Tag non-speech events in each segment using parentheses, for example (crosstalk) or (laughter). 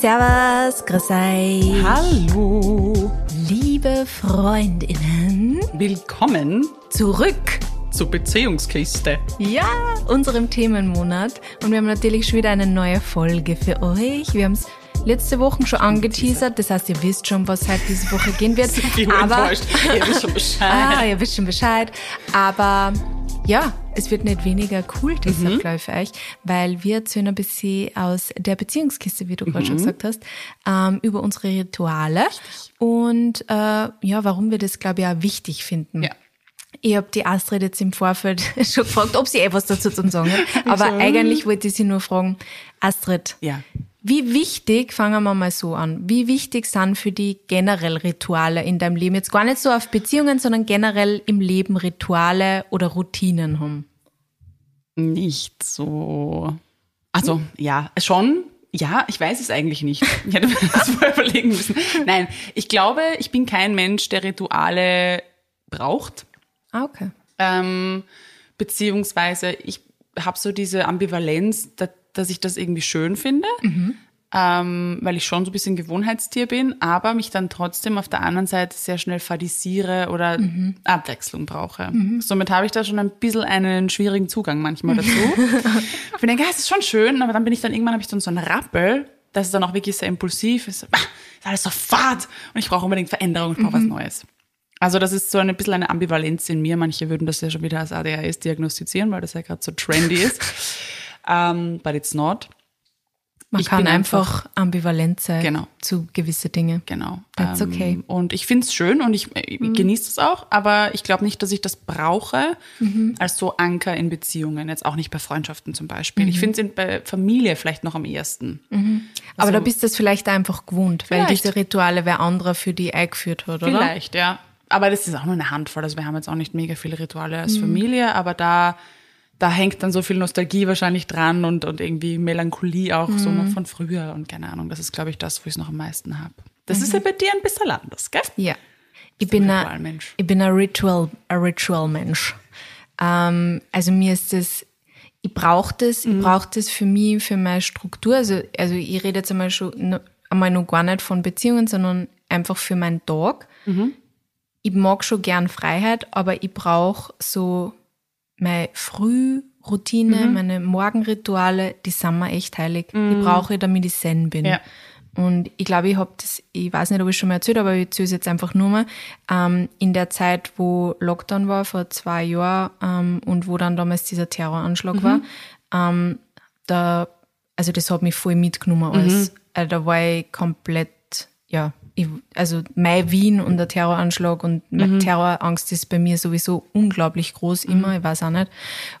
Servus, grüß euch. Hallo. Liebe Freundinnen. Willkommen Zurück. zur Beziehungskiste. Ja, unserem Themenmonat. Und wir haben natürlich schon wieder eine neue Folge für euch. Wir haben es letzte Woche schon angeteasert. Das heißt, ihr wisst schon, was halt diese Woche gehen wird. (laughs) Enttäuscht. Ihr wisst schon (laughs) Bescheid. Ah, ihr wisst schon Bescheid. Aber ja, es wird nicht weniger cool deshalb, glaube ich, für euch, weil wir erzählen ein bisschen aus der Beziehungskiste, wie du gerade schon gesagt hast, ähm, über unsere Rituale und äh, ja, warum wir das, glaube ich, auch wichtig finden. Ja. Ich habe die Astrid jetzt im Vorfeld (laughs) schon gefragt, ob sie etwas dazu zu sagen hat. (laughs) Aber eigentlich wollte ich sie nur fragen, Astrid, Ja. Wie wichtig, fangen wir mal so an, wie wichtig sind für die generell Rituale in deinem Leben? Jetzt gar nicht so auf Beziehungen, sondern generell im Leben Rituale oder Routinen haben. Nicht so. Also, ja, schon. Ja, ich weiß es eigentlich nicht. Ich hätte mir (laughs) das vorher überlegen müssen. Nein, ich glaube, ich bin kein Mensch, der Rituale braucht. Ah, okay. Ähm, beziehungsweise ich habe so diese Ambivalenz, da, dass ich das irgendwie schön finde, ähm, weil ich schon so ein bisschen Gewohnheitstier bin, aber mich dann trotzdem auf der anderen Seite sehr schnell fadisiere oder Abwechslung brauche. Somit habe ich da schon ein bisschen einen schwierigen Zugang manchmal (laughs) dazu. ich denke, ja, es ist schon schön, aber dann bin ich dann irgendwann habe ich dann so einen Rappel, das ist dann auch wirklich sehr impulsiv, ist, ah, ist alles so fad und ich brauche unbedingt Veränderung, ich brauche was Neues. Also das ist so ein bisschen eine Ambivalenz in mir. Manche würden das ja schon wieder als ADHS diagnostizieren, weil das ja gerade so trendy ist. (laughs) um, but it's not. Man Ich kann bin einfach, ambivalent sein Genau. zu gewisse Dinge. Genau. That's okay. Mhm. Und ich finde es schön und ich, ich genieße es auch, aber ich glaube nicht, dass ich das brauche Mhm. als so Anker in Beziehungen. Jetzt auch nicht bei Freundschaften zum Beispiel. Mhm. Ich finde es bei Familie vielleicht noch am ehesten. Aber da bist du es vielleicht einfach gewohnt, weil Vielleicht. diese Rituale wer anderer für die eingeführt hat, oder? Vielleicht, ja. Aber das ist auch nur eine Handvoll. Also wir haben jetzt auch nicht mega viele Rituale als Mhm. Familie, aber da, da hängt dann so viel Nostalgie wahrscheinlich dran und, und irgendwie Melancholie auch so Mhm. noch von früher und keine Ahnung. Das ist, glaube ich, das, wo ich es noch am meisten habe. Das ist ja bei dir ein bisschen anders, gell? Ja. Ich bin, ein, Ritualmensch. ich bin ein Ritual, ein Ritual-Mensch. Ähm, also mir ist das, ich brauche das, ich brauche das für mich, für meine Struktur. Also, also ich rede jetzt einmal schon, einmal noch gar nicht von Beziehungen, sondern einfach für meinen Tag. Ich mag schon gern Freiheit, aber ich brauche so meine Frühroutine, meine Morgenrituale, die sind mir echt heilig. Die brauche ich, damit ich zen bin. Ja. Und ich glaube, ich habe das, ich weiß nicht, ob ich schon mal erzählt habe, aber ich erzähle es jetzt einfach nur mal. Ähm, in der Zeit, wo Lockdown war, vor zwei Jahren, ähm, und wo dann damals dieser Terroranschlag war, ähm, da, also das hat mich voll mitgenommen alles. Also da war ich komplett, ja, ich, also mein Wien und der Terroranschlag und meine Terrorangst ist bei mir sowieso unglaublich groß immer, ich weiß auch nicht.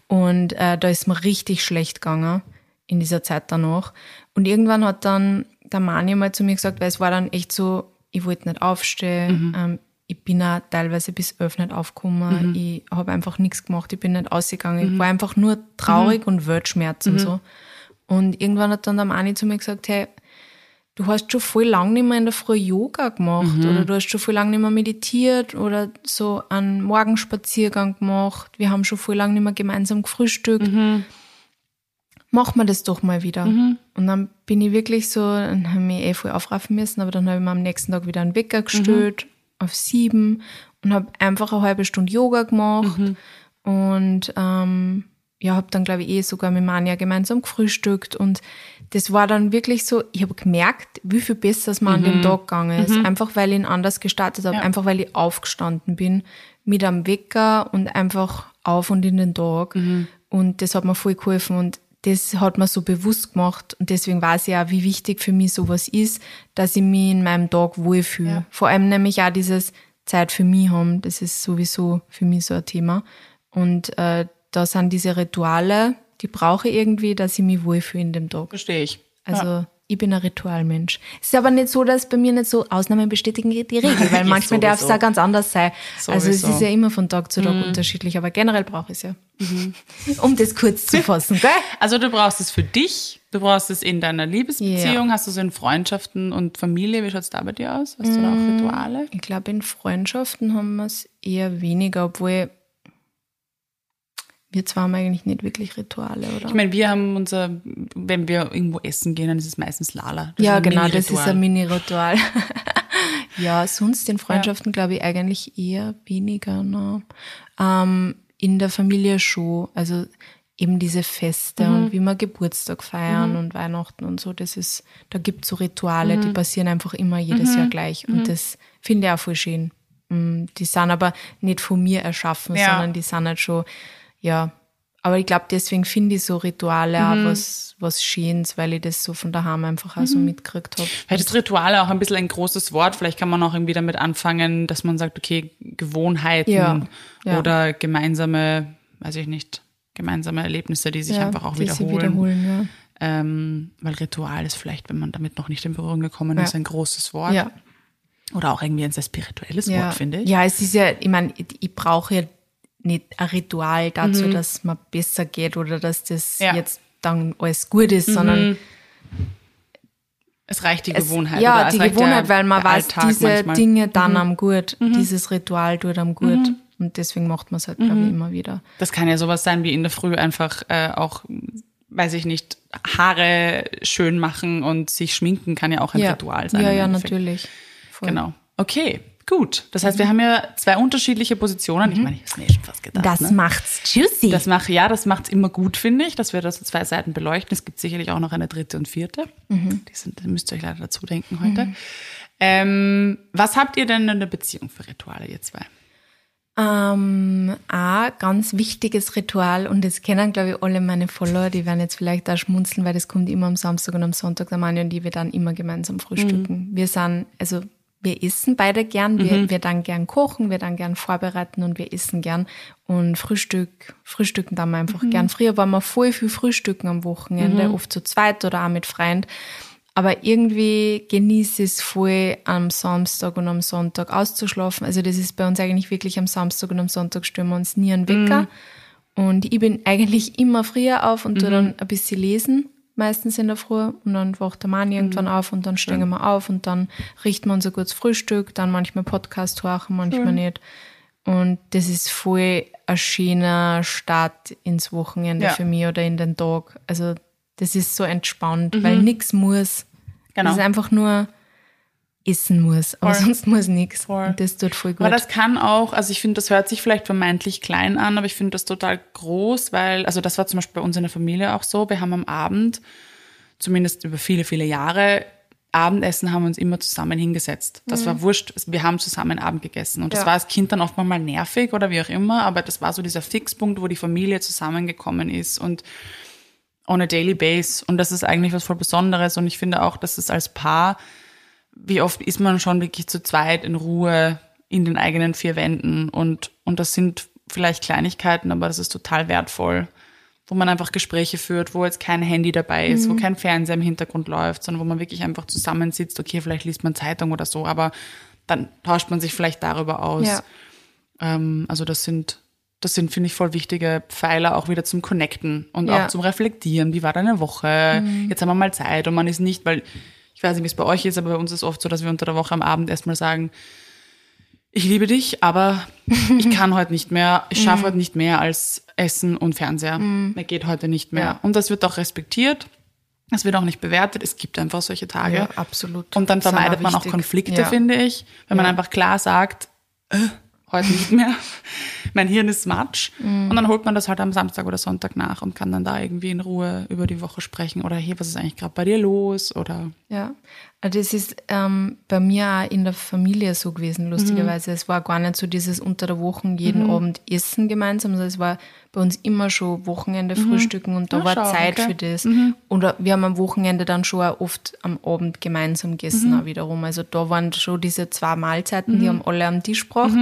Und äh, da ist mir richtig schlecht gegangen in dieser Zeit danach. Und irgendwann hat dann der Mani mal zu mir gesagt, weil es war dann echt so, ich wollte nicht aufstehen, ähm, ich bin auch teilweise bis elf nicht aufgekommen, ich habe einfach nichts gemacht, ich bin nicht ausgegangen, ich war einfach nur traurig und Weltschmerz und so. Und irgendwann hat dann der Mani zu mir gesagt, hey, du hast schon voll lang nicht mehr in der Früh Yoga gemacht oder du hast schon voll lang nicht mehr meditiert oder so einen Morgenspaziergang gemacht. Wir haben schon voll lang nicht mehr gemeinsam gefrühstückt. Mach mal das doch mal wieder. Und dann bin ich wirklich so, dann habe ich mich eh voll aufraffen müssen, aber dann habe ich mir am nächsten Tag wieder einen Wecker gestellt auf sieben und habe einfach eine halbe Stunde Yoga gemacht und ähm, ja, habe dann, glaube ich, eh sogar mit Manja gemeinsam gefrühstückt und das war dann wirklich so, ich habe gemerkt, wie viel besser es mir an dem Tag gegangen ist. Einfach weil ich ihn anders gestartet habe, Ja. einfach weil ich aufgestanden bin mit einem Wecker und einfach auf und in den Tag. Und das hat mir voll geholfen und das hat mir so bewusst gemacht und deswegen weiß ich auch, wie wichtig für mich sowas ist, dass ich mich in meinem Tag wohlfühle. Ja. Vor allem nämlich auch dieses Zeit für mich haben, das ist sowieso für mich so ein Thema. Und äh, da sind diese Rituale, die brauche ich irgendwie, dass ich mich wohlfühle in dem Tag. Verstehe ich. Also ja. ich bin ein Ritualmensch. Es ist aber nicht so, dass bei mir nicht so Ausnahmen bestätigen die Regel, (laughs) weil manchmal darf es auch ganz anders sein. Also es ist ja immer von Tag zu Tag unterschiedlich, aber generell brauche ich es ja. Um das kurz zu fassen, gell? (laughs) Also du brauchst es für dich, du brauchst es in deiner Liebesbeziehung, Ja. hast du es in Freundschaften und Familie. Wie schaut es da bei dir aus? Hast du da auch Rituale? Ich glaube, in Freundschaften haben wir es eher weniger, obwohl wir zwar haben eigentlich nicht wirklich Rituale, oder? Ich meine, wir haben unser, wenn wir irgendwo essen gehen, dann ist es meistens Lala. Das ja, genau, das ist ein Mini-Ritual. (laughs) ja, sonst in Freundschaften ja. glaube ich eigentlich eher weniger. Ne? Ähm, in der Familie schon. Also eben diese Feste mhm. und wie wir Geburtstag feiern mhm. und Weihnachten und so, das ist, da gibt es so Rituale, mhm. die passieren einfach immer jedes Jahr mhm. gleich. Und mhm. das finde ich auch voll schön. Mm, die sind aber nicht von mir erschaffen, ja. sondern die sind halt schon ja, aber ich glaube, deswegen finde ich so Rituale mhm. auch was, was Schönes, weil ich das so von daheim einfach auch so mhm. mitgekriegt habe. Vielleicht ist Rituale auch ein bisschen ein großes Wort. Vielleicht kann man auch irgendwie damit anfangen, dass man sagt, okay, Gewohnheiten ja. Ja. oder gemeinsame, weiß ich nicht, gemeinsame Erlebnisse, die sich ja, einfach auch die wiederholen. wiederholen ja. ähm, weil Ritual ist vielleicht, wenn man damit noch nicht in Berührung gekommen ist, ein großes Wort. Oder auch irgendwie ein sehr spirituelles Wort, finde ich. Ja, es ist ja, ich meine, ich brauche ja nicht ein Ritual dazu, mhm. dass man besser geht oder dass das ja. jetzt dann alles gut ist, mhm. sondern es reicht die Gewohnheit. ja, die Gewohnheit, weil man weiß, Alltag diese manchmal. Dinge dann mhm. am gut, mhm. dieses Ritual tut am gut. Mhm. Und deswegen macht man es halt, glaube ich, mhm. immer wieder. Das kann ja sowas sein wie in der Früh einfach äh, auch, weiß ich nicht, Haare schön machen und sich schminken kann ja auch ein ja. Ritual sein. Ja, ja, natürlich. Voll. Genau. Okay. Gut, das heißt, wir haben ja zwei unterschiedliche Positionen. Ich mhm. meine, ich habe mir schon fast gedacht. Das ne? macht's juicy. Das macht, ja, das macht's immer gut, finde ich, dass wir das so zwei Seiten beleuchten. Es gibt sicherlich auch noch eine dritte und vierte. Mhm. Die, sind, die müsst ihr euch leider dazu denken heute. Mhm. Ähm, was habt ihr denn in der Beziehung für Rituale, ihr zwei? Ähm, ein ganz wichtiges Ritual und das kennen, glaube ich, alle meine Follower, die werden jetzt vielleicht da schmunzeln, weil das kommt immer am Samstag und am Sonntag, der Mani und die wir dann immer gemeinsam frühstücken. Mhm. Wir sind, also wir essen beide gern, wir, mhm. wir dann gern kochen, wir dann gern vorbereiten und wir essen gern. Und Frühstück, frühstücken dann einfach mhm. gern. Früher waren wir voll viel frühstücken am Wochenende, mhm. oft zu zweit oder auch mit Freunden. Aber irgendwie genieße ich es voll, am Samstag und am Sonntag auszuschlafen. Also das ist bei uns eigentlich wirklich am Samstag und am Sonntag stellen wir uns nie einen Wecker. Mhm. Und ich bin eigentlich immer früher auf und tue mhm. dann ein bisschen lesen meistens in der Früh und dann wacht der Mann irgendwann mhm. auf und dann stehen wir auf und dann richten wir unser gutes Frühstück, dann manchmal Podcast hören, manchmal Schön. nicht. Und das ist voll ein schöner Start ins Wochenende ja. für mich oder in den Tag. Also das ist so entspannt, mhm. weil nichts muss. Genau. Es ist einfach nur essen muss, aber voll. sonst muss nichts. Das tut voll gut. Aber das kann auch, also ich finde, das hört sich vielleicht vermeintlich klein an, aber ich finde das total groß, weil, also das war zum Beispiel bei uns in der Familie auch so. Wir haben am Abend, zumindest über viele, viele Jahre, Abendessen haben wir uns immer zusammen hingesetzt. Das mhm. war wurscht. Wir haben zusammen Abend gegessen. Und das ja. war als Kind dann oft mal nervig oder wie auch immer, aber das war so dieser Fixpunkt, wo die Familie zusammengekommen ist und on a daily base. Und das ist eigentlich was voll Besonderes. Und ich finde auch, dass es als Paar wie oft ist man schon wirklich zu zweit in Ruhe in den eigenen vier Wänden und, und das sind vielleicht Kleinigkeiten, aber das ist total wertvoll, wo man einfach Gespräche führt, wo jetzt kein Handy dabei ist, mhm. wo kein Fernseher im Hintergrund läuft, sondern wo man wirklich einfach zusammensitzt, okay, vielleicht liest man Zeitung oder so, aber dann tauscht man sich vielleicht darüber aus. Ja. Ähm, also das sind, das sind, finde ich, voll wichtige Pfeiler auch wieder zum Connecten und ja. auch zum Reflektieren. Wie war deine Woche? Mhm. Jetzt haben wir mal Zeit und man ist nicht, weil ich weiß nicht, wie es bei euch ist, aber bei uns ist es oft so, dass wir unter der Woche am Abend erstmal sagen, ich liebe dich, aber ich (laughs) kann heute nicht mehr, ich schaffe mhm. heute nicht mehr als Essen und Fernseher. Mhm. Mir geht heute nicht mehr. Ja. Und das wird auch respektiert. Das wird auch nicht bewertet. Es gibt einfach solche Tage. Ja, absolut. Und dann vermeidet man auch Konflikte, ja. finde ich, wenn man einfach klar sagt, äh, heute nicht mehr. (laughs) mein Hirn ist Matsch. Mhm. Und dann holt man das halt am Samstag oder Sonntag nach und kann dann da irgendwie in Ruhe über die Woche sprechen. Oder hey, was ist eigentlich gerade bei dir los? Oder ja, also das ist ähm, bei mir auch in der Familie so gewesen, lustigerweise. Mhm. Es war gar nicht so dieses unter der Woche jeden mhm. Abend Essen gemeinsam, sondern es war bei uns immer schon Wochenende mhm. Frühstücken und da ja, war schau, Zeit okay. für das. Mhm. Und wir haben am Wochenende dann schon auch oft am Abend gemeinsam gegessen mhm. auch wiederum. Also da waren schon diese zwei Mahlzeiten, die haben alle am Tisch gebracht.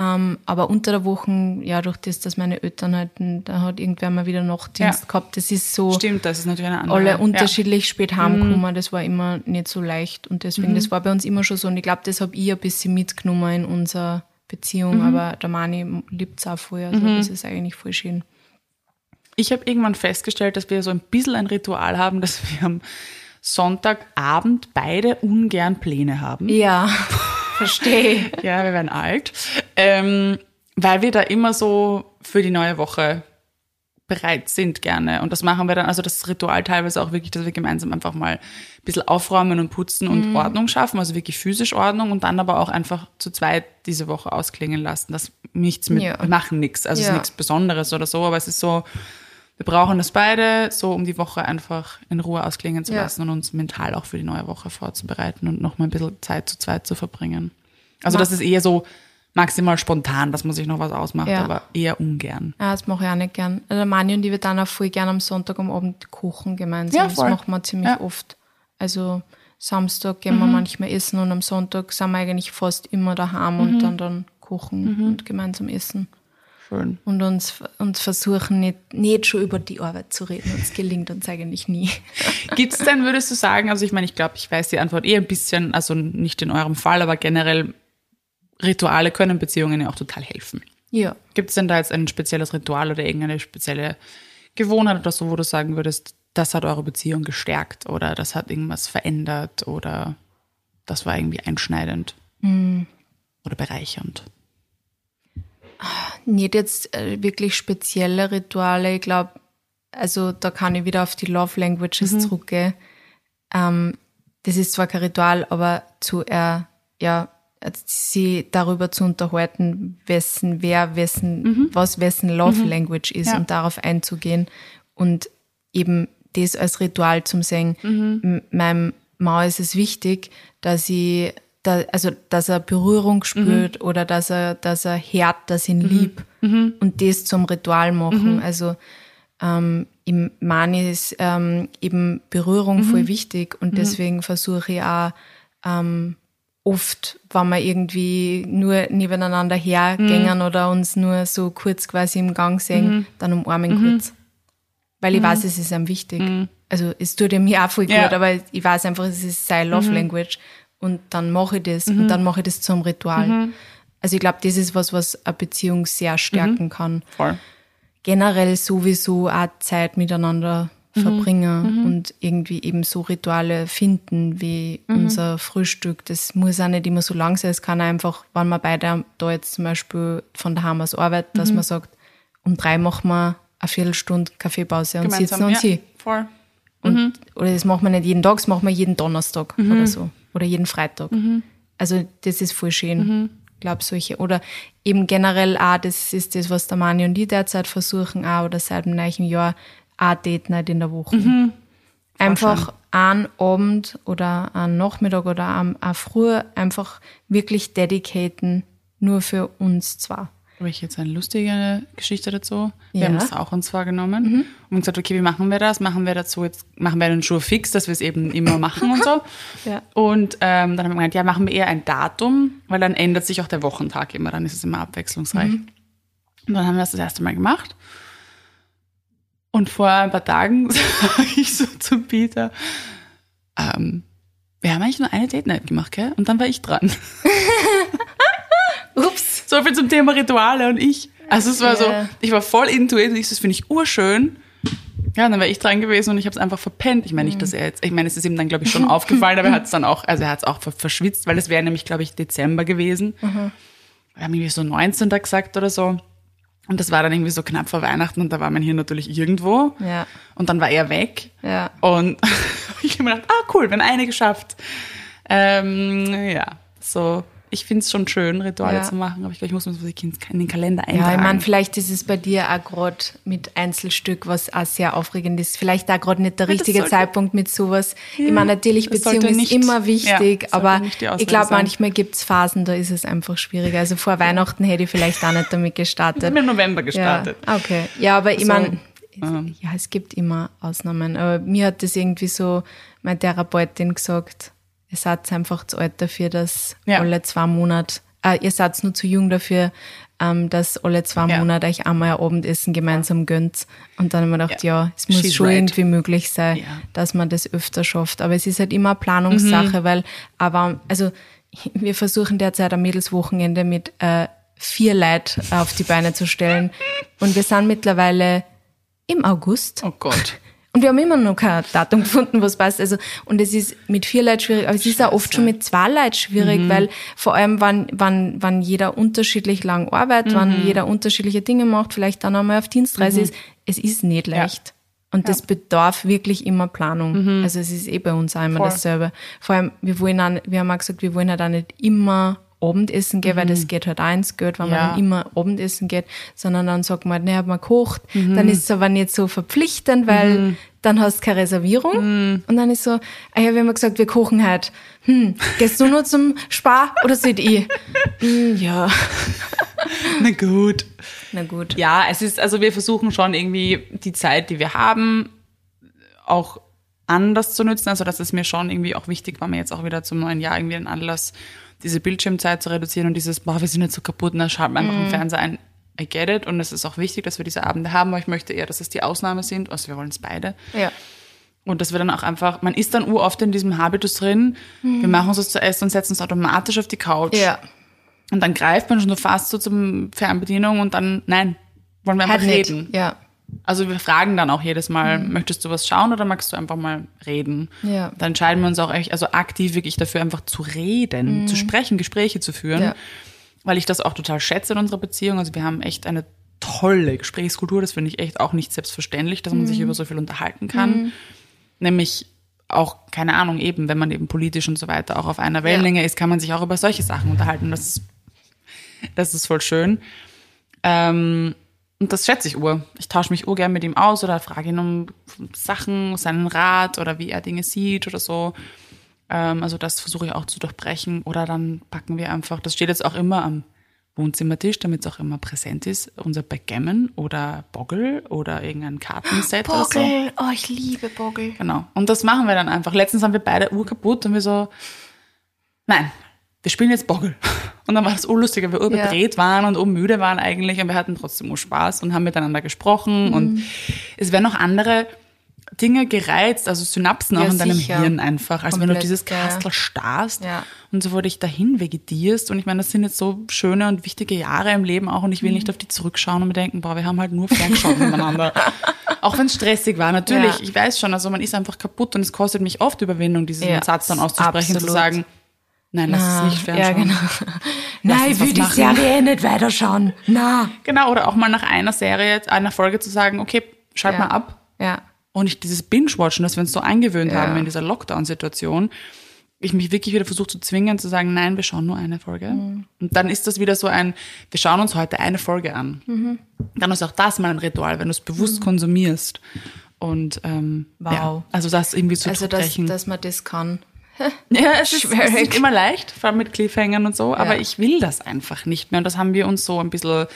Ähm, aber unter der Woche, ja, durch das, dass meine Eltern halt, da hat irgendwer mal wieder Nachtdienst ja. gehabt, das ist so. Stimmt, das ist natürlich eine andere. Alle unterschiedlich ja. spät heimgekommen, mhm. das war immer nicht so leicht und deswegen, mhm. das war bei uns immer schon so und ich glaube, das habe ich ein bisschen mitgenommen in unserer Beziehung, mhm. aber der Mani liebt es auch voll, also mhm. das ist eigentlich voll schön. Ich habe irgendwann festgestellt, dass wir so ein bisschen ein Ritual haben, dass wir am Sonntagabend beide ungern Pläne haben. Ja. (laughs) Verstehe. (laughs) ja, wir werden alt. Ähm, weil wir da immer so für die neue Woche bereit sind gerne. Und das machen wir dann, also das Ritual teilweise auch wirklich, dass wir gemeinsam einfach mal ein bisschen aufräumen und putzen und Mhm. Ordnung schaffen, also wirklich physisch Ordnung und dann aber auch einfach zu zweit diese Woche ausklingen lassen. Das nichts mit, Ja. wir machen nichts, also es Ja. ist nichts Besonderes oder so, aber es ist so, wir brauchen das beide, so um die Woche einfach in Ruhe ausklingen zu Ja. lassen und uns mental auch für die neue Woche vorzubereiten und nochmal ein bisschen Zeit zu zweit zu verbringen. Also Ma- das ist eher so maximal spontan, dass man sich noch was ausmacht, Ja. aber eher ungern. Ja, das mache ich auch nicht gern. Also Mani und ich, wir dann auch voll gern am Sonntag am Abend kochen gemeinsam. Ja, das voll. machen wir ziemlich Ja. oft. Also Samstag gehen wir Mhm. manchmal essen und am Sonntag sind wir eigentlich fast immer daheim Mhm. und dann dann kochen und gemeinsam essen. Schön. Und uns, uns versuchen nicht, nicht schon über die Arbeit zu reden. Uns gelingt uns eigentlich nie. (laughs) Gibt's denn, würdest du sagen, also ich meine, ich glaube, ich weiß die Antwort eh ein bisschen, also nicht in eurem Fall, aber generell Rituale können Beziehungen ja auch total helfen. Ja. Gibt's denn da jetzt ein spezielles Ritual oder irgendeine spezielle Gewohnheit oder so, wo du sagen würdest, das hat eure Beziehung gestärkt oder das hat irgendwas verändert oder das war irgendwie einschneidend oder bereichernd? Nicht jetzt äh, wirklich spezielle Rituale. Ich glaube, also da kann ich wieder auf die Love Languages Mhm. zurückgehen. Ähm, das ist zwar kein Ritual, aber zu äh, ja, sie darüber zu unterhalten, wessen, wer, wessen, was wessen Love Language ist Mhm. Ja. und darauf einzugehen und eben das als Ritual zum sehen. Mhm. Meinem Mann ist es wichtig, dass ich, da, also, dass er Berührung spürt oder dass er, dass er hört, dass ihn lieb und das zum Ritual machen. Also, ähm, im Mani ist ähm, eben Berührung voll wichtig und deswegen versuche ich auch ähm, oft, wenn wir irgendwie nur nebeneinander hergängen oder uns nur so kurz quasi im Gang sehen, dann umarmen kurz. Weil ich weiß, es ist ihm wichtig. Also es tut ihm ja auch voll gut, Ja. aber ich weiß einfach, es ist sein Love Language. Und dann mache ich das und dann mache ich das zum Ritual. Also ich glaube, das ist was, was eine Beziehung sehr stärken kann Voll. generell sowieso auch Zeit miteinander verbringen und irgendwie eben so Rituale finden wie unser Frühstück. Das muss auch nicht immer so lang sein. Es kann einfach, wenn man beide da jetzt zum Beispiel von daheim aus arbeiten, dass man sagt, um drei machen wir eine Viertelstunde Kaffeepause und sitzen uns ja, hin. voll. Und, Oder das machen wir nicht jeden Tag, das machen wir jeden Donnerstag oder so. Oder jeden Freitag. Also das ist voll schön. Ich glaube, solche. Oder eben generell auch, das ist das, was der Mani und ich derzeit versuchen, auch oder seit dem neuen Jahr, auch Date Night in der Woche. Einfach einen Abend oder einen Nachmittag oder am am Früh einfach wirklich dedicaten, nur für uns zwei. Habe ich jetzt eine lustige Geschichte dazu? Wir Ja. haben das auch uns vorgenommen und gesagt, okay, wie machen wir das? Machen wir dazu jetzt, machen wir einen Schuh fix, dass wir es eben immer machen und so. (laughs) Ja. Und ähm, dann haben wir gemeint, ja, machen wir eher ein Datum, weil dann ändert sich auch der Wochentag immer, dann ist es immer abwechslungsreich. Und dann haben wir das das erste Mal gemacht. Und vor ein paar Tagen (laughs) sage ich so zu Peter, ähm, wir haben eigentlich nur eine Date Night gemacht, gell? Und dann war ich dran. (laughs) So viel zum Thema Rituale und ich. Also es war so, Ja. ich war voll into it und ich so, das finde ich urschön. Ja, dann war ich dran gewesen und ich habe es einfach verpennt. Ich meine nicht, dass er jetzt, ich meine, es ist ihm dann, glaube ich, schon (laughs) aufgefallen, aber er hat es dann auch, also er hat es auch ver- verschwitzt, weil es wäre nämlich, glaube ich, Dezember gewesen. Wir haben irgendwie so 19. gesagt oder so. Und das war dann irgendwie so knapp vor Weihnachten und da war man hier natürlich irgendwo. Ja. Und dann war er weg. Ja. Und (laughs) ich habe mir gedacht, ah cool, wenn eine geschafft. Ähm, ja, so. Ich finde es schon schön, Rituale Ja. zu machen, aber ich glaube, ich muss mir das in den Kalender Ja, eintragen. ich meine, vielleicht ist es bei dir auch gerade mit Einzelstück, was auch sehr aufregend ist. Vielleicht auch gerade nicht der Ja, richtige Zeitpunkt mit sowas. ich meine, natürlich, Beziehung ist nicht- immer ja, wichtig, aber ich glaube, manchmal gibt's Phasen, da ist es einfach schwieriger. Also vor Weihnachten hätte ich vielleicht auch nicht damit ich gestartet. (laughs) habe im November Ja, gestartet. okay. Ja, aber ich So, meine, ja, es gibt immer Ausnahmen. Aber mir hat das irgendwie so meine Therapeutin gesagt, ihr seid einfach zu alt dafür, dass Ja. alle zwei Monate, äh, ihr seid nur zu jung dafür, ähm, dass alle zwei Ja. Monate euch einmal ein Abendessen gemeinsam gönnt. Und dann haben wir gedacht, ja, es muss She's schon right. irgendwie möglich sein, Ja. Mhm. dass man das öfter schafft. Aber es ist halt immer eine Planungssache, weil, aber, also, (laughs) wir versuchen derzeit am Mädelswochenende mit äh, vier Leute auf die Beine zu stellen. Und wir sind mittlerweile im August. Oh Gott. Und wir haben immer noch kein Datum gefunden, was passt. Also, und es ist mit vier Leuten schwierig, aber es ist auch oft schon mit zwei Leuten schwierig, Mhm. weil vor allem, wenn, wenn, wenn jeder unterschiedlich lang arbeitet, Mhm. wenn jeder unterschiedliche Dinge macht, vielleicht dann einmal auf Dienstreise ist, es ist nicht leicht. Und das bedarf wirklich immer Planung. Also es ist eh bei uns auch immer Mhm. Voll. dasselbe. Vor allem, wir wollen auch, wir haben auch gesagt, wir wollen halt auch nicht immer Abendessen gehen, weil das geht halt auch ins Geld, wenn Mhm. Ja. man dann immer Abendessen geht, sondern dann sagt man, ne, hat man kocht, Mhm. dann ist es aber nicht so verpflichtend, weil dann hast du keine Reservierung Mhm. und dann ist so, ah ja, wir haben gesagt, wir kochen halt. Hm, gehst du nur zum Spar oder sollt ich? hm, ja, (laughs) Na gut. na gut. Ja, es ist, also wir versuchen schon irgendwie die Zeit, die wir haben, auch anders zu nutzen. Also das ist mir schon irgendwie auch wichtig, war mir jetzt auch wieder zum neuen Jahr irgendwie ein Anlass, diese Bildschirmzeit zu reduzieren und dieses, boah, wir sind nicht so kaputt, dann schalten wir einfach Mhm. im Fernseher ein. I get it. Und es ist auch wichtig, dass wir diese Abende haben, aber ich möchte eher, dass es die Ausnahme sind. Also wir wollen es beide. Ja. Und dass wir dann auch einfach, man ist dann uroft in diesem Habitus drin, wir machen uns was zu essen und setzen uns automatisch auf die Couch. Mhm. Ja. Und dann greift man schon so fast so zum Fernbedienung und dann, nein, wollen wir einfach Halt nicht. reden. Ja. Also wir fragen dann auch jedes Mal, möchtest du was schauen oder magst du einfach mal reden? Mhm. Ja. Da entscheiden wir uns auch echt, also aktiv wirklich dafür, einfach zu reden, zu sprechen, Gespräche zu führen. Mhm. Ja. Weil ich das auch total schätze in unserer Beziehung. Also wir haben echt eine tolle Gesprächskultur. Das finde ich echt auch nicht selbstverständlich, dass man Mhm. sich über so viel unterhalten kann. Nämlich auch, keine Ahnung, eben, wenn man eben politisch und so weiter auch auf einer Wellenlänge ist, kann man sich auch über solche Sachen unterhalten. Das ist, das ist voll schön. Ähm, und das schätze ich ur. Ich tausche mich urgern mit ihm aus oder frage ihn um Sachen, seinen Rat oder wie er Dinge sieht oder so. Ähm, also das versuche ich auch zu durchbrechen. Oder dann packen wir einfach, das steht jetzt auch immer am Wohnzimmertisch, damit es auch immer präsent ist, unser Backgammon oder Boggle oder irgendein Kartenset oder so. Boggle, oh, ich liebe Boggle. Genau. Und das machen wir dann einfach. Letztens haben wir beide Uhr kaputt und wir so, nein, wir spielen jetzt Boggle. (laughs) Und dann war das urlustig, weil wir überdreht waren und urmüde waren eigentlich und wir hatten trotzdem Spaß und haben miteinander gesprochen Mhm. und es werden noch andere Dinge gereizt, also Synapsen auch Ja, in deinem sicher. Hirn einfach, als wenn du Komplett, dieses ja, ja. Kastel starrst Ja. und so vor dich dahin vegetierst. Und ich meine, das sind jetzt so schöne und wichtige Jahre im Leben auch und ich will Mhm. nicht auf die zurückschauen und mir denken, boah, wir haben halt nur ferngeschaut miteinander. (laughs) Auch wenn es stressig war, natürlich. Ja. Ich weiß schon, also man ist einfach kaputt und es kostet mich oft Überwindung, diesen Ja, Satz dann auszusprechen und zu absolut. sagen, nein, lass es nicht ja, fernschauen. genau. Nein, ich will die. Serie eh nicht weiterschauen. Na. Genau, oder auch mal nach einer Serie, einer Folge zu sagen, okay, schalt Ja. mal ab. Ja. Und nicht dieses Binge-Watchen, das wir uns so eingewöhnt Ja. haben in dieser Lockdown-Situation. Ich mich wirklich wieder versucht zu zwingen, zu sagen, nein, wir schauen nur eine Folge. Mhm. Und dann ist das wieder so ein, wir schauen uns heute eine Folge an. Mhm. Dann ist auch das mal ein Ritual, wenn du es bewusst konsumierst. Und ähm, Wow. ja, also das irgendwie zu Also, dass, dass man das kann. (laughs) Ja, es ist, es ist immer leicht, vor allem mit Cliffhangern und so, aber Ja. ich will das einfach nicht mehr. Und das haben wir uns so ein bisschen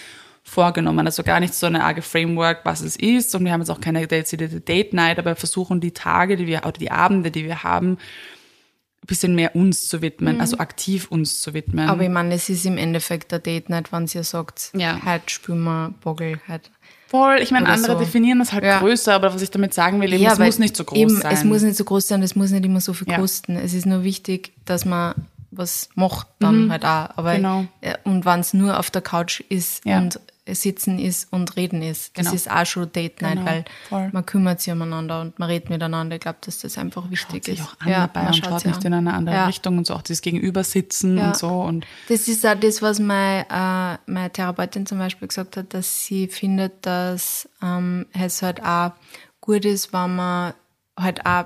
vorgenommen. Also gar nicht so eine arge Framework, was es ist. Und wir haben jetzt auch keine dezidierte Date Night, aber versuchen die Tage, die wir, oder die Abende, die wir haben, ein bisschen mehr uns zu widmen, also aktiv uns zu widmen. Mhm. Aber ich meine, es ist im Endeffekt der Date nicht, wenn ihr sagt, Ja. heute spielen wir Boggle, heute. Voll, ich meine, andere so. definieren das halt Ja. größer, aber was ich damit sagen will, eben, es weil muss nicht so groß eben, sein. Es muss nicht so groß sein, es muss nicht immer so viel Ja. kosten. Es ist nur wichtig, dass man was macht dann halt auch. Aber, Genau. äh, Und wenn es nur auf der Couch ist Ja. und sitzen ist und reden ist, das Genau. ist auch schon Date Night, Genau, weil voll. man kümmert sich umeinander und man redet miteinander. Ich glaube, dass das einfach wichtig sich ist. auch an dabei man schaut nicht an. in eine andere Ja. Richtung und so auch dieses Gegenübersitzen Ja. und so und Das ist auch das, was mein, äh, meine Therapeutin zum Beispiel gesagt hat, dass sie findet, dass ähm, es halt auch gut ist, wenn man halt auch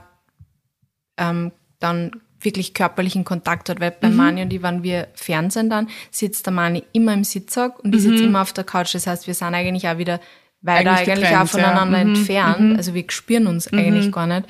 ähm, dann wirklich körperlichen Kontakt hat. Weil bei Mhm. Mani und ich, wenn wir Fernsehen dann, sitzt der Mani immer im Sitzsack und ich sitze immer auf der Couch. Das heißt, wir sind eigentlich auch wieder weiter Mhm. Eigentlich eigentlich, getrennt, auch voneinander ja. Mhm. entfernt. Also wir spüren uns eigentlich gar nicht.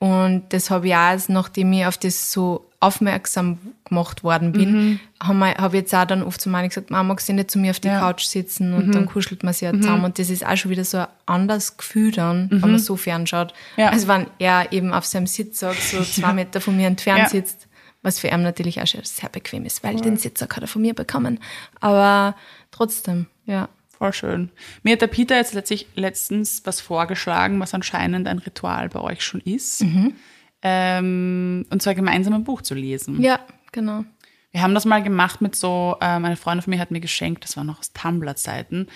Und das habe ich auch, erst, nachdem ich auf das so aufmerksam gemacht worden bin, Mhm. habe hab ich jetzt auch dann oft zu Mani gesagt, Mama, magst du nicht zu mir auf die Ja. Mhm. Couch sitzen? Und dann kuschelt man sich ja zusammen. Und das ist auch schon wieder so ein anderes Gefühl dann, wenn man so fernschaut. Mhm. Ja. Als wenn er eben auf seinem Sitzsack so (laughs) zwei Meter von mir entfernt Ja. sitzt. Was für ihn natürlich auch schon sehr bequem ist, weil den Sitzsack hat er von mir bekommen. Aber trotzdem, ja. Voll schön. Mir hat der Peter jetzt letztlich letztens was vorgeschlagen, was anscheinend ein Ritual bei euch schon ist. Mhm. Ähm, und zwar gemeinsam ein Buch zu lesen. Ja, genau. Wir haben das mal gemacht mit so, äh, meine Freundin von mir hat mir geschenkt, das war noch aus Tumblr-Zeiten,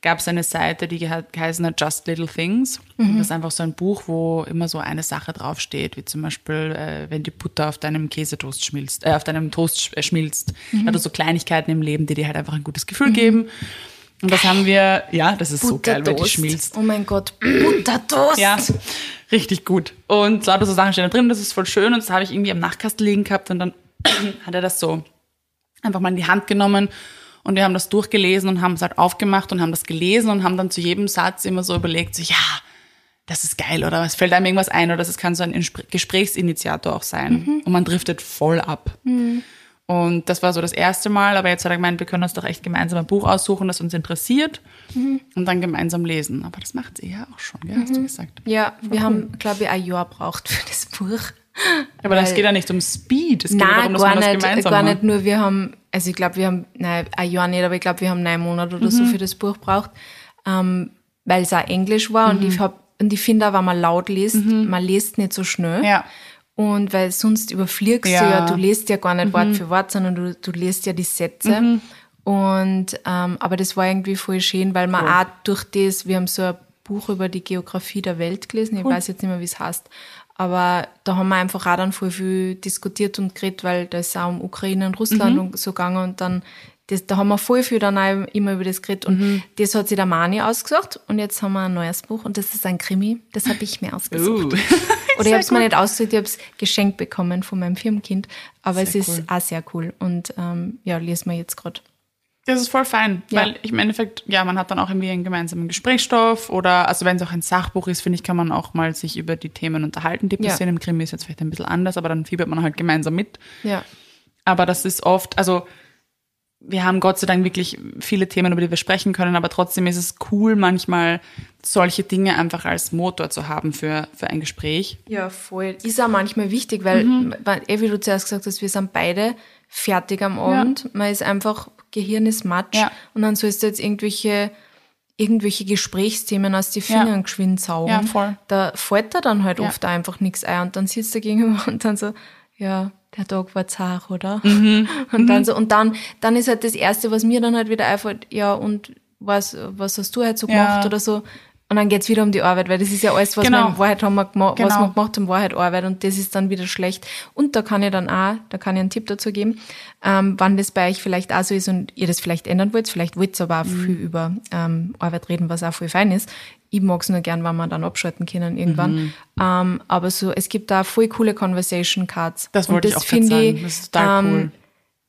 gab es eine Seite, die gehe- geheißen hat Just Little Things. Das ist einfach so ein Buch, wo immer so eine Sache draufsteht, wie zum Beispiel, äh, wenn die Butter auf deinem Käsetoast schmilzt, äh, auf deinem Toast äh, schmilzt. Also so Kleinigkeiten im Leben, die dir halt einfach ein gutes Gefühl geben. Und das haben wir, ja, das ist so geil, weil die schmilzt. Oh mein Gott, Buttertoast. Ja, richtig gut. Und lauter so Sachen stehen da drin, das ist voll schön. Und das habe ich irgendwie am Nachtkasten liegen gehabt und dann (clears throat) hat er das so einfach mal in die Hand genommen und wir haben das durchgelesen und haben es halt aufgemacht und haben das gelesen und haben dann zu jedem Satz immer so überlegt, so, ja, das ist geil oder es fällt einem irgendwas ein oder das kann so ein Gesprächsinitiator auch sein. Und man driftet voll ab. Und das war so das erste Mal, aber jetzt hat er gemeint, wir können uns doch echt gemeinsam ein Buch aussuchen, das uns interessiert und dann gemeinsam lesen. Aber das macht sie ja auch schon, gell, hast du gesagt. Ja, wir haben, glaube ich, ein Jahr braucht für das Buch. Aber das Weil- geht ja nicht um Speed, es geht Nein, darum, dass gar man das nicht, gemeinsam gar nicht nur. Wir haben, also ich glaube, wir haben, nein, ein Jahr nicht, aber ich glaube, wir haben neun Monate oder Mhm. so für das Buch braucht, ähm, weil es auch Englisch war und Mhm. ich hab, und ich finde auch, wenn man laut liest, man liest nicht so schnell. Ja. Und weil sonst überfliegst Ja. Mhm. du ja, du liest ja gar nicht Wort für Wort, sondern du, du liest ja die Sätze. Und ähm, aber das war irgendwie voll schön, weil man auch durch das, wir haben so ein Buch über die Geografie der Welt gelesen, ich weiß jetzt nicht mehr, wie es heißt. Aber da haben wir einfach auch dann voll viel diskutiert und geredet, weil da ist auch um Ukraine und Russland Mhm. und so gegangen und dann das, da haben wir voll viel dann auch immer über das geredet und Mhm. das hat sich der Mani ausgesucht und jetzt haben wir ein neues Buch und das ist ein Krimi, das habe ich mir ausgesucht. Uh. (laughs) Oder ich habe es mir nicht ausgesucht, ich habe es geschenkt bekommen von meinem Firmenkind. Aber Sehr es ist cool. auch sehr cool. Und ähm, ja, lesen wir jetzt gerade. Das ist voll fein, Ja. weil ich im Endeffekt, ja, man hat dann auch irgendwie einen gemeinsamen Gesprächsstoff oder, also wenn es auch ein Sachbuch ist, finde ich, kann man auch mal sich über die Themen unterhalten, die Ja. passieren. Im Krimi ist jetzt vielleicht ein bisschen anders, aber dann fiebert man halt gemeinsam mit. Ja. Aber das ist oft, also wir haben Gott sei Dank wirklich viele Themen, über die wir sprechen können, aber trotzdem ist es cool, manchmal solche Dinge einfach als Motor zu haben für, für ein Gespräch. Ja, voll. Ist auch manchmal wichtig, weil, Mhm. eh, wie du zuerst gesagt hast, wir sind beide fertig am Abend. Man ist einfach, Gehirn ist matsch. Ja. Und dann sollst du jetzt irgendwelche, irgendwelche Gesprächsthemen aus die Fingern Ja. geschwind saugen. Ja, voll. Da fällt da dann halt Ja. oft einfach nichts ein. Und dann sitzt du gegenüber (laughs) und dann so, ja, der Tag war zart, oder? Mhm. (laughs) Und dann so, und dann, dann ist halt das Erste, was mir dann halt wieder einfällt, ja, und was, was hast du halt so gemacht oder so? Und dann geht's wieder um die Arbeit, weil das ist ja alles, was Genau. wir in Wahrheit haben wir gemacht, was Genau. wir gemacht haben, war halt Arbeit und das ist dann wieder schlecht. Und da kann ich dann auch, da kann ich einen Tipp dazu geben, ähm, wann das bei euch vielleicht auch so ist und ihr das vielleicht ändern wollt, vielleicht wollt ihr aber auch Mhm. viel über ähm, Arbeit reden, was auch voll fein ist. Ich mag's nur gern, wenn wir dann abschalten können irgendwann. Mhm. Ähm, aber so, es gibt da voll coole Conversation Cards. Das wollte ich auch sagen. ich, Das ist total ähm, cool.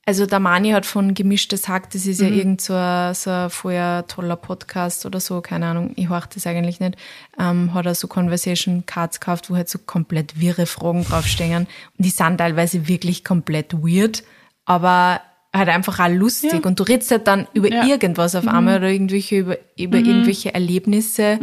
Also der Mani hat von Gemischtes Hack, das Mhm. ist ja irgend so ein, so ein vorher toller Podcast oder so, keine Ahnung, ich horch das eigentlich nicht, ähm, hat er so Conversation Cards gekauft, wo halt so komplett wirre Fragen draufstehen. Und die sind teilweise wirklich komplett weird, aber halt einfach auch lustig. Ja. Und du redest halt dann über Ja. Mhm. irgendwas auf einmal oder irgendwelche, über, über irgendwelche Erlebnisse,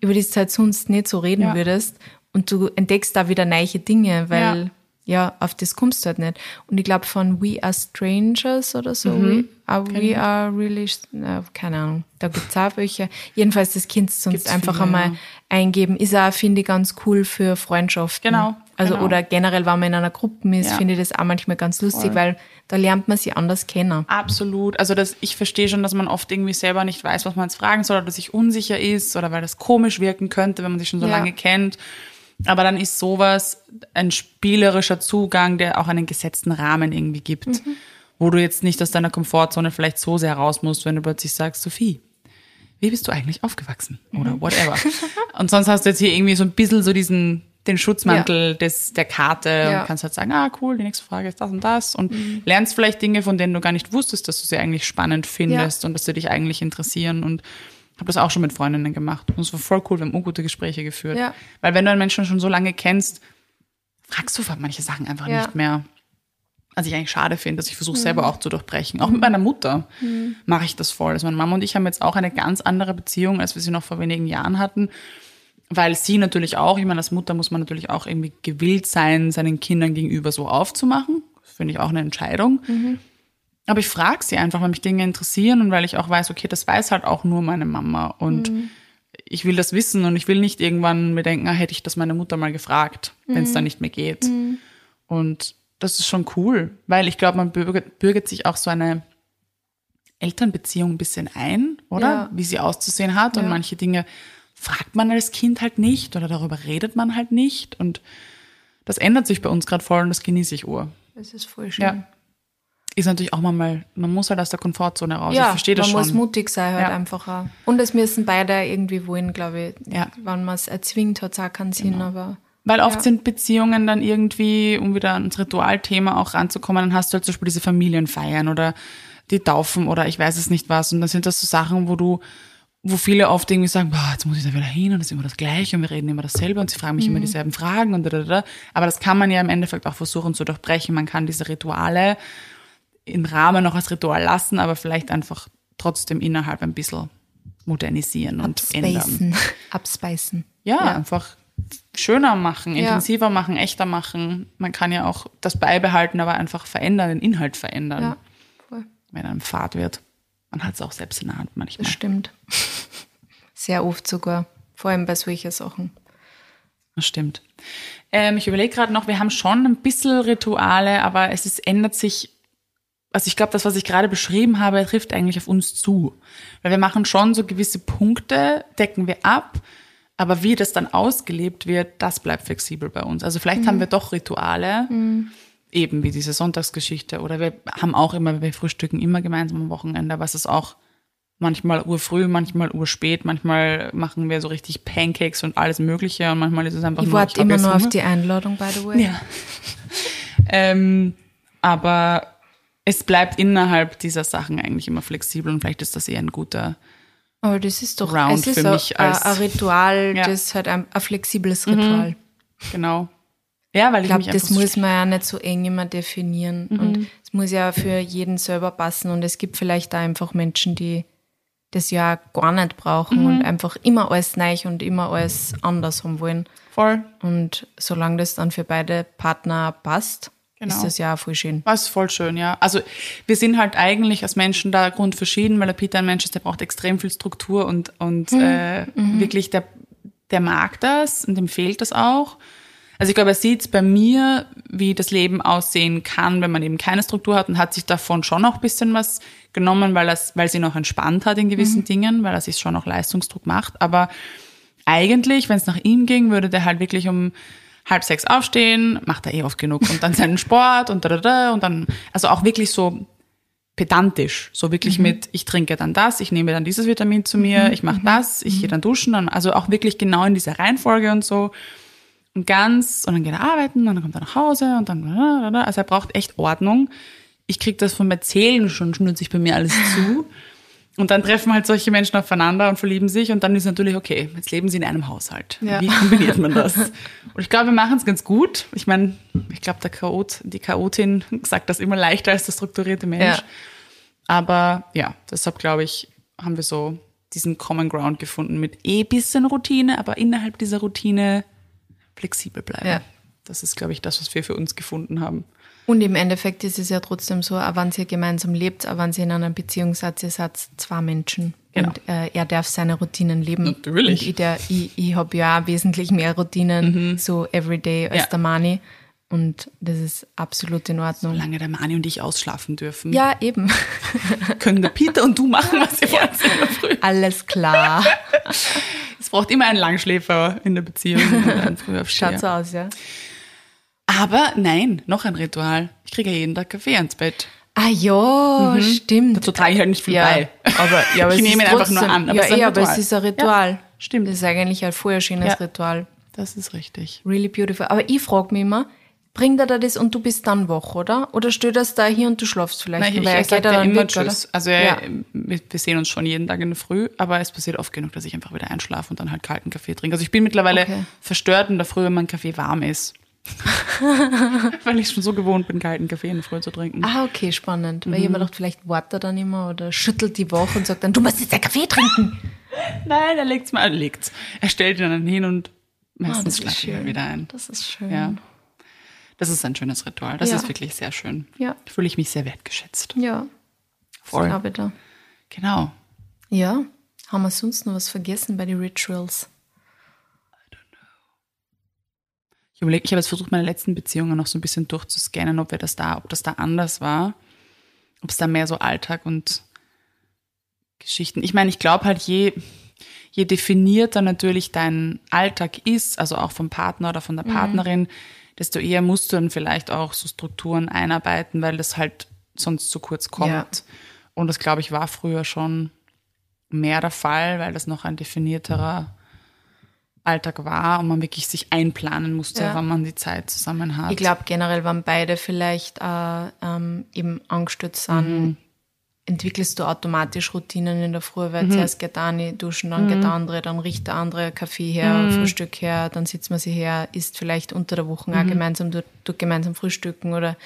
über die du halt sonst nicht so reden Mhm. Ja. würdest. Und du entdeckst da wieder neue Dinge, weil ja, auf das kommst du halt nicht. Und ich glaube von We Are Strangers oder so, we, uh, we Are Really, äh, keine Ahnung, da gibt's auch welche. Jedenfalls das Kind sonst Gibt's einfach viele, einmal ja. eingeben, ist auch, finde ich, ganz cool für Freundschaften. Genau, Also, genau. oder generell, wenn man in einer Gruppe ist, Ja. finde ich das auch manchmal ganz lustig, Voll. weil da lernt man sich anders kennen. Absolut. Also das, ich verstehe schon, dass man oft irgendwie selber nicht weiß, was man jetzt fragen soll oder sich unsicher ist oder weil das komisch wirken könnte, wenn man sich schon so Ja. lange kennt. Aber dann ist sowas ein spielerischer Zugang, der auch einen gesetzten Rahmen irgendwie gibt, Mhm. wo du jetzt nicht aus deiner Komfortzone vielleicht so sehr raus musst, wenn du plötzlich sagst, Sophie, wie bist du eigentlich aufgewachsen? Mhm. Oder whatever. (laughs) Und sonst hast du jetzt hier irgendwie so ein bisschen so diesen, den Schutzmantel des, der Karte Ja. Mhm. und kannst halt sagen, ah, cool, die nächste Frage ist das und das und lernst vielleicht Dinge, von denen du gar nicht wusstest, dass du sie eigentlich spannend findest und dass sie dich eigentlich interessieren und habe das auch schon mit Freundinnen gemacht. Und es war voll cool, wir haben ungute Gespräche geführt. Ja. Weil wenn du einen Menschen schon so lange kennst, fragst du manche Sachen einfach Ja. nicht mehr. Was ich eigentlich schade finde, dass ich versuche selber auch zu durchbrechen. Auch mit meiner Mutter mache ich das voll. Also meine Mama und ich haben jetzt auch eine ganz andere Beziehung, als wir sie noch vor wenigen Jahren hatten. Weil sie natürlich auch, ich meine, als Mutter muss man natürlich auch irgendwie gewillt sein, seinen Kindern gegenüber so aufzumachen. Das finde ich auch eine Entscheidung. Aber ich frage sie einfach, weil mich Dinge interessieren und weil ich auch weiß, okay, das weiß halt auch nur meine Mama. Und ich will das wissen und ich will nicht irgendwann mir denken, ah, hätte ich das meine Mutter mal gefragt, wenn es dann nicht mehr geht. Und das ist schon cool, weil ich glaube, man bürgert, bürgert sich auch so eine Elternbeziehung ein bisschen ein, oder? Ja. Wie sie auszusehen hat. Und Ja. manche Dinge fragt man als Kind halt nicht oder darüber redet man halt nicht. Und das ändert sich bei uns gerade voll und das genieße ich ur. Das ist voll schön. Ja. Ist natürlich auch mal, man muss halt aus der Komfortzone raus. ich Ja, verstehe das man schon. muss mutig sein halt Ja. einfach auch. Und es müssen beide irgendwie wollen, glaube ich. Ja. Wenn man es erzwingt, hat es auch keinen Sinn, aber Weil oft Ja. sind Beziehungen dann irgendwie, um wieder ans Ritualthema auch ranzukommen, dann hast du halt zum Beispiel diese Familienfeiern oder die Taufen oder ich weiß es nicht was. Und dann sind das so Sachen, wo du, wo viele oft irgendwie sagen, boah, jetzt muss ich da wieder hin und das ist immer das Gleiche und wir reden immer dasselbe und sie fragen mich immer dieselben Fragen und da, da, da. Aber das kann man ja im Endeffekt auch versuchen zu durchbrechen. Man kann diese Rituale im Rahmen noch als Ritual lassen, aber vielleicht einfach trotzdem innerhalb ein bisschen modernisieren und ändern. abspeisen. Ja, einfach schöner machen, Ja. intensiver machen, echter machen. Man kann ja auch das beibehalten, aber einfach verändern, den Inhalt verändern, Ja, voll. wenn einem fad wird. Man hat es auch selbst in der Hand manchmal. Das stimmt. (laughs) Sehr oft sogar. Vor allem bei solchen Sachen. Das stimmt. Ähm, ich überlege gerade noch, wir haben schon ein bisschen Rituale, aber es ist, ändert sich. Also ich glaube, das, was ich gerade beschrieben habe, trifft eigentlich auf uns zu. Weil wir machen schon so gewisse Punkte, decken wir ab, aber wie das dann ausgelebt wird, das bleibt flexibel bei uns. Also vielleicht haben wir doch Rituale, eben wie diese Sonntagsgeschichte, oder wir haben auch immer, wir frühstücken immer gemeinsam am Wochenende, aber es ist auch manchmal urfrüh, manchmal urspät, manchmal machen wir so richtig Pancakes und alles Mögliche und manchmal ist es einfach Ich nur, warte hab immer jetzt nur auf die Einladung, by the way. Ja. (laughs) ähm, aber es bleibt innerhalb dieser Sachen eigentlich immer flexibel und vielleicht ist das eher ein guter. Aber das ist doch Round es ist für ein- mich ein, als- ein Ritual, Ja. Mhm. das ist halt ein, ein flexibles Ritual. Genau. Ja, weil ich, Ich glaube, das so muss man ja nicht so eng immer definieren. Mhm. Und es muss ja für jeden selber passen. Und es gibt vielleicht da einfach Menschen, die das ja gar nicht brauchen Mhm. und einfach immer alles neu und immer alles anders haben wollen. voll. Und solange das dann für beide Partner passt, Genau. ist das ja voll schön. Was voll schön, ja. Also wir sind halt eigentlich als Menschen da grundverschieden, weil der Peter ein Mensch ist, der braucht extrem viel Struktur und, und äh, wirklich, der, der mag das und dem fehlt das auch. Also ich glaube, er sieht bei mir, wie das Leben aussehen kann, wenn man eben keine Struktur hat und hat sich davon schon auch ein bisschen was genommen, weil er weil sie noch entspannt hat in gewissen Dingen, weil er sich schon auch Leistungsdruck macht. Aber eigentlich, wenn es nach ihm ging, würde der halt wirklich um halb sechs aufstehen, macht er eh oft genug. Und dann seinen Sport und da, da, da. Und dann, also auch wirklich so pedantisch, so wirklich mit, ich trinke dann das, ich nehme dann dieses Vitamin zu mir, ich mache das, ich gehe dann duschen, dann, also auch wirklich genau in dieser Reihenfolge und so. Und ganz, und dann geht er arbeiten und dann kommt er nach Hause und dann, also er braucht echt Ordnung. Ich krieg das vom Erzählen schon, schnürt sich bei mir alles zu. (laughs) Und dann treffen halt solche Menschen aufeinander und verlieben sich und dann ist natürlich, okay, jetzt leben sie in einem Haushalt. Ja. Wie kombiniert man das? (laughs) Und ich glaube, wir machen es ganz gut. Ich meine, ich glaube, der Chaot, die Chaotin (laughs) sagt das immer leichter als der strukturierte Mensch. Ja. Aber ja, deshalb glaube ich, haben wir so diesen Common Ground gefunden mit eh bisschen Routine, aber innerhalb dieser Routine flexibel bleiben. Ja. Das ist, glaube ich, das, was wir für uns gefunden haben. Und im Endeffekt ist es ja trotzdem so, auch wenn ihr gemeinsam lebt, auch wenn ihr in einer Beziehung seid, ihr seid zwei Menschen. Genau. Und äh, er darf seine Routinen leben. Natürlich. Und ich, der- ich, ich habe ja auch wesentlich mehr Routinen, so everyday, als Mhm. Ja. der Mani. Und das ist absolut in Ordnung. Solange der Mani und ich ausschlafen dürfen, Ja, eben. (laughs) können der Peter und du machen, was ihr wollt Früh. Alles klar. (laughs) Es braucht immer einen Langschläfer in der Beziehung und einen Frühaufsteher. (laughs) Schaut so aus, ja. Aber nein, noch ein Ritual. Ich kriege ja jeden Tag Kaffee ans Bett. Ah ja, stimmt. Dazu trage ich halt nicht viel ja, bei. aber, ja, aber Ich nehme ihn einfach nur an, aber ja, es ist ein eh, aber es Ritual. ist ein Ritual. Ja, stimmt. Das ist eigentlich ein vorher schönes Ja. Ritual. Das ist richtig. Really beautiful. Aber ich frage mich immer, bringt er da das und du bist dann wach, oder? Oder steht das da hier und du schlafst vielleicht? Nein, ich, Weil er ich sage geht ja ja dann immer weg, Tschüss. oder? Also er, Ja. wir, wir sehen uns schon jeden Tag in der Früh, aber es passiert oft genug, dass ich einfach wieder einschlafe und dann halt kalten Kaffee trinke. Also ich bin mittlerweile Okay. verstört in der Früh, wenn mein Kaffee warm ist. (laughs) Weil ich schon so gewohnt bin, kalten Kaffee in der Früh zu trinken. Ah, okay, spannend. Mhm. Weil jemand dachte, vielleicht wartet er dann immer oder schüttelt die wach und sagt dann, du musst jetzt einen Kaffee trinken. (laughs) Nein, er legt's mal, er legt's. Er stellt ihn dann hin und meistens schlafe ich schön. wieder ein. Das ist schön. Ja. Das ist ein schönes Ritual. Das Ja. ist wirklich sehr schön. Ja. Da fühle ich mich sehr wertgeschätzt. Ja, Voll. ich da. Genau. Ja, haben wir sonst noch was vergessen bei den Rituals? Ich überlege, ich habe jetzt versucht, meine letzten Beziehungen noch so ein bisschen durchzuscannen, ob wir das da, ob das da anders war. Ob es da mehr so Alltag und Geschichten. Ich meine, ich glaube halt, je, je definierter natürlich dein Alltag ist, also auch vom Partner oder von der Partnerin, mhm. desto eher musst du dann vielleicht auch so Strukturen einarbeiten, weil das halt sonst zu kurz kommt. Ja. Und das, glaube ich, war früher schon mehr der Fall, weil das noch ein definierterer Alltag war und man wirklich sich einplanen musste, ja. wann man die Zeit zusammen hat. Ich glaube generell, wenn beide vielleicht äh, ähm, eben angestützt sind, mhm. entwickelst du automatisch Routinen in der Früh, weil mhm. zuerst geht der eine duschen, dann mhm. geht der andere, dann riecht der andere Kaffee her, mhm. Frühstück her, dann sitzt man sich her, isst vielleicht unter der Woche auch mhm. gemeinsam, tut, tut gemeinsam frühstücken oder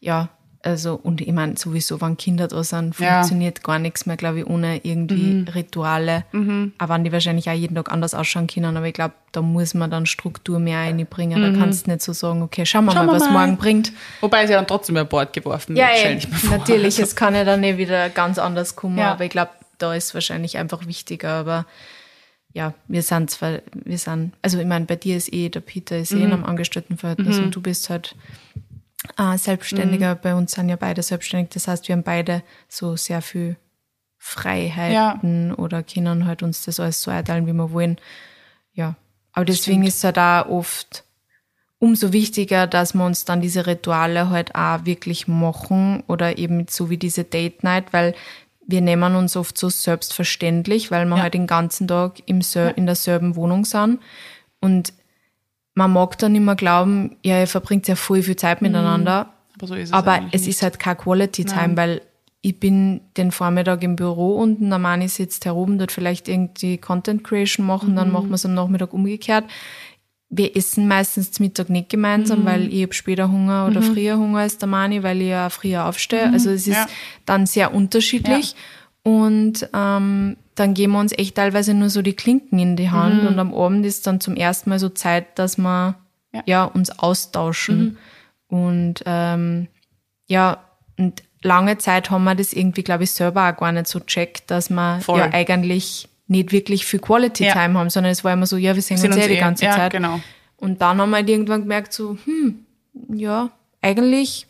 ja, also, und ich meine, sowieso, wenn Kinder da sind, funktioniert ja. gar nichts mehr, glaube ich, ohne irgendwie mhm. Rituale. Mhm. Auch wenn die wahrscheinlich auch jeden Tag anders ausschauen können, aber ich glaube, da muss man dann Struktur mehr einbringen. Mhm. Da kannst du nicht so sagen, okay, schauen wir schauen mal, was mal. morgen bringt. Wobei sie dann trotzdem über Bord geworfen wird. Ja, ja natürlich, also. (laughs) es kann ja dann nicht wieder ganz anders kommen, ja. aber ich glaube, da ist wahrscheinlich einfach wichtiger, aber ja, wir sind zwar, wir sind, also ich meine, bei dir ist eh, der Peter ist eh in mhm. einem Angestelltenverhältnis mhm. und du bist halt äh, Selbstständiger. Mhm. Bei uns sind ja beide selbstständig. Das heißt, wir haben beide so sehr viel Freiheiten ja. oder können halt uns das alles so einteilen, wie wir wollen. Ja. Aber deswegen Stimmt. ist es halt auch oft umso wichtiger, dass wir uns dann diese Rituale halt auch wirklich machen oder eben so wie diese Date Night, weil wir nehmen uns oft so selbstverständlich, weil wir ja. halt den ganzen Tag im ja. in derselben Wohnung sind. Und man mag dann immer glauben, ja, ihr verbringt ja voll viel Zeit miteinander. Mhm. Aber so ist es Aber es ist halt keine Quality Time, Nein. weil ich bin den Vormittag im Büro und der Mani sitzt herum, dort vielleicht irgendwie Content Creation machen, mhm. dann machen wir es am Nachmittag umgekehrt. Wir essen meistens zum Mittag nicht gemeinsam, mhm. weil ich habe später Hunger oder mhm. früher Hunger als der Mani, weil ich ja früher aufstehe. Mhm. Also es ist ja. dann sehr unterschiedlich. Ja. Und ähm, dann geben wir uns echt teilweise nur so die Klinken in die Hand mhm. und am Abend ist dann zum ersten Mal so Zeit, dass wir ja, ja uns austauschen. Mhm. Und ähm, ja, und lange Zeit haben wir das irgendwie, glaube ich, selber auch gar nicht so checkt, dass wir Voll. ja eigentlich nicht wirklich viel Quality ja. Time haben, sondern es war immer so, ja, wir sehen, wir uns, uns eh die ganze ja, Zeit. Genau. Und dann haben wir halt irgendwann gemerkt, so, hm, ja, eigentlich,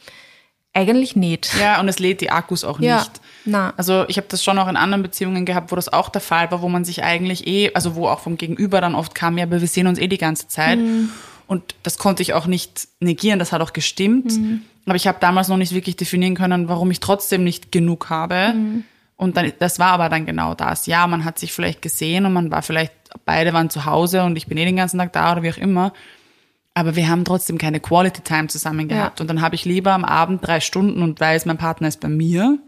eigentlich nicht. Ja, und es lädt die Akkus auch ja. nicht. Na. Also ich habe das schon auch in anderen Beziehungen gehabt, wo das auch der Fall war, wo man sich eigentlich eh, also wo auch vom Gegenüber dann oft kam, ja, aber wir sehen uns eh die ganze Zeit. Mhm. Und das konnte ich auch nicht negieren, das hat auch gestimmt. Mhm. Aber ich habe damals noch nicht wirklich definieren können, warum ich trotzdem nicht genug habe. Mhm. Und dann, das war aber dann genau das. Ja, man hat sich vielleicht gesehen und man war vielleicht, beide waren zu Hause und ich bin eh den ganzen Tag da oder wie auch immer. Aber wir haben trotzdem keine Quality Time zusammen gehabt. Ja. Und dann habe ich lieber am Abend drei Stunden und weiß, mein Partner ist bei mir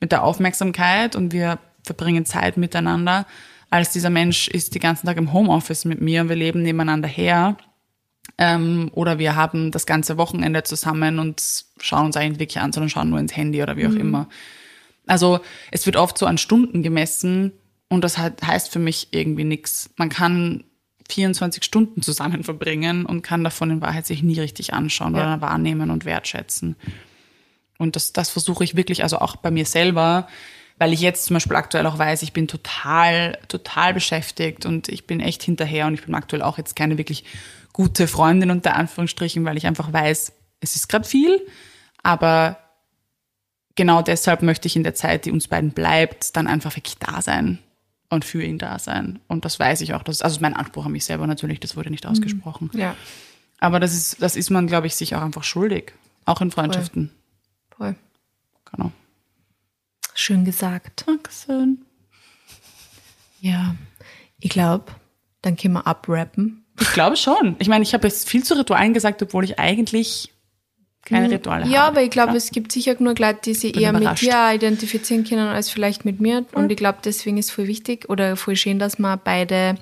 mit der Aufmerksamkeit und wir verbringen Zeit miteinander, als dieser Mensch ist die ganzen Tag im Homeoffice mit mir und wir leben nebeneinander her. Ähm, oder wir haben das ganze Wochenende zusammen und schauen uns eigentlich wirklich an, sondern schauen nur ins Handy oder wie auch mhm. immer. Also es wird oft so an Stunden gemessen und das heißt für mich irgendwie nichts. Man kann 24 Stunden zusammen verbringen und kann davon in Wahrheit sich nie richtig anschauen ja. oder wahrnehmen und wertschätzen. Und das, das versuche ich wirklich, also auch bei mir selber, weil ich jetzt zum Beispiel aktuell auch weiß, ich bin total, total beschäftigt und ich bin echt hinterher und ich bin aktuell auch jetzt keine wirklich gute Freundin unter Anführungsstrichen, weil ich einfach weiß, es ist gerade viel, aber genau deshalb möchte ich in der Zeit, die uns beiden bleibt, dann einfach wirklich da sein und für ihn da sein. Und das weiß ich auch. Das, also mein Anspruch an mich selber natürlich, das wurde nicht mhm. ausgesprochen. Ja. Aber das ist, das ist man, glaube ich, sich auch einfach schuldig. Auch in Freundschaften. Voll. Genau. Schön gesagt. Dankeschön. Ja, ich glaube, dann können wir abrappen. Ich glaube schon. Ich meine, ich habe jetzt viel zu Ritualen gesagt, obwohl ich eigentlich keine hm. Rituale. Ja, aber ich glaube, es gibt sicher nur Leute, die sich eher überrascht. mit dir identifizieren können, als vielleicht mit mir. Und hm. ich glaube, deswegen ist voll wichtig oder voll schön, dass wir beide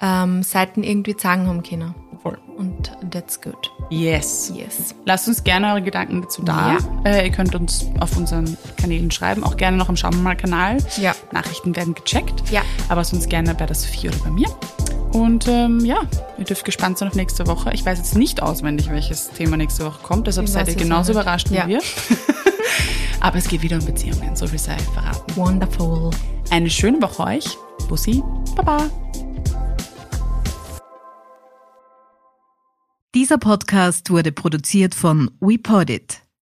ähm, Seiten irgendwie zeigen haben können. Voll. Und that's good. Yes. Yes. Lasst uns gerne eure Gedanken dazu da. Ja. Äh, ihr könnt uns auf unseren Kanälen schreiben, auch gerne noch im Schauen mal Kanal. Ja. Nachrichten werden gecheckt. Ja. Aber sonst gerne bei der Sophie oder bei mir. Und ähm, ja, ihr dürft gespannt sein auf nächste Woche. Ich weiß jetzt nicht auswendig, welches Thema nächste Woche kommt, deshalb seid ihr genauso überrascht wie ja. wir. (laughs) Aber es geht wieder um Beziehungen, so viel sei verraten. Wonderful. Eine schöne Woche euch. Bussi, Baba. Dieser Podcast wurde produziert von WePodit.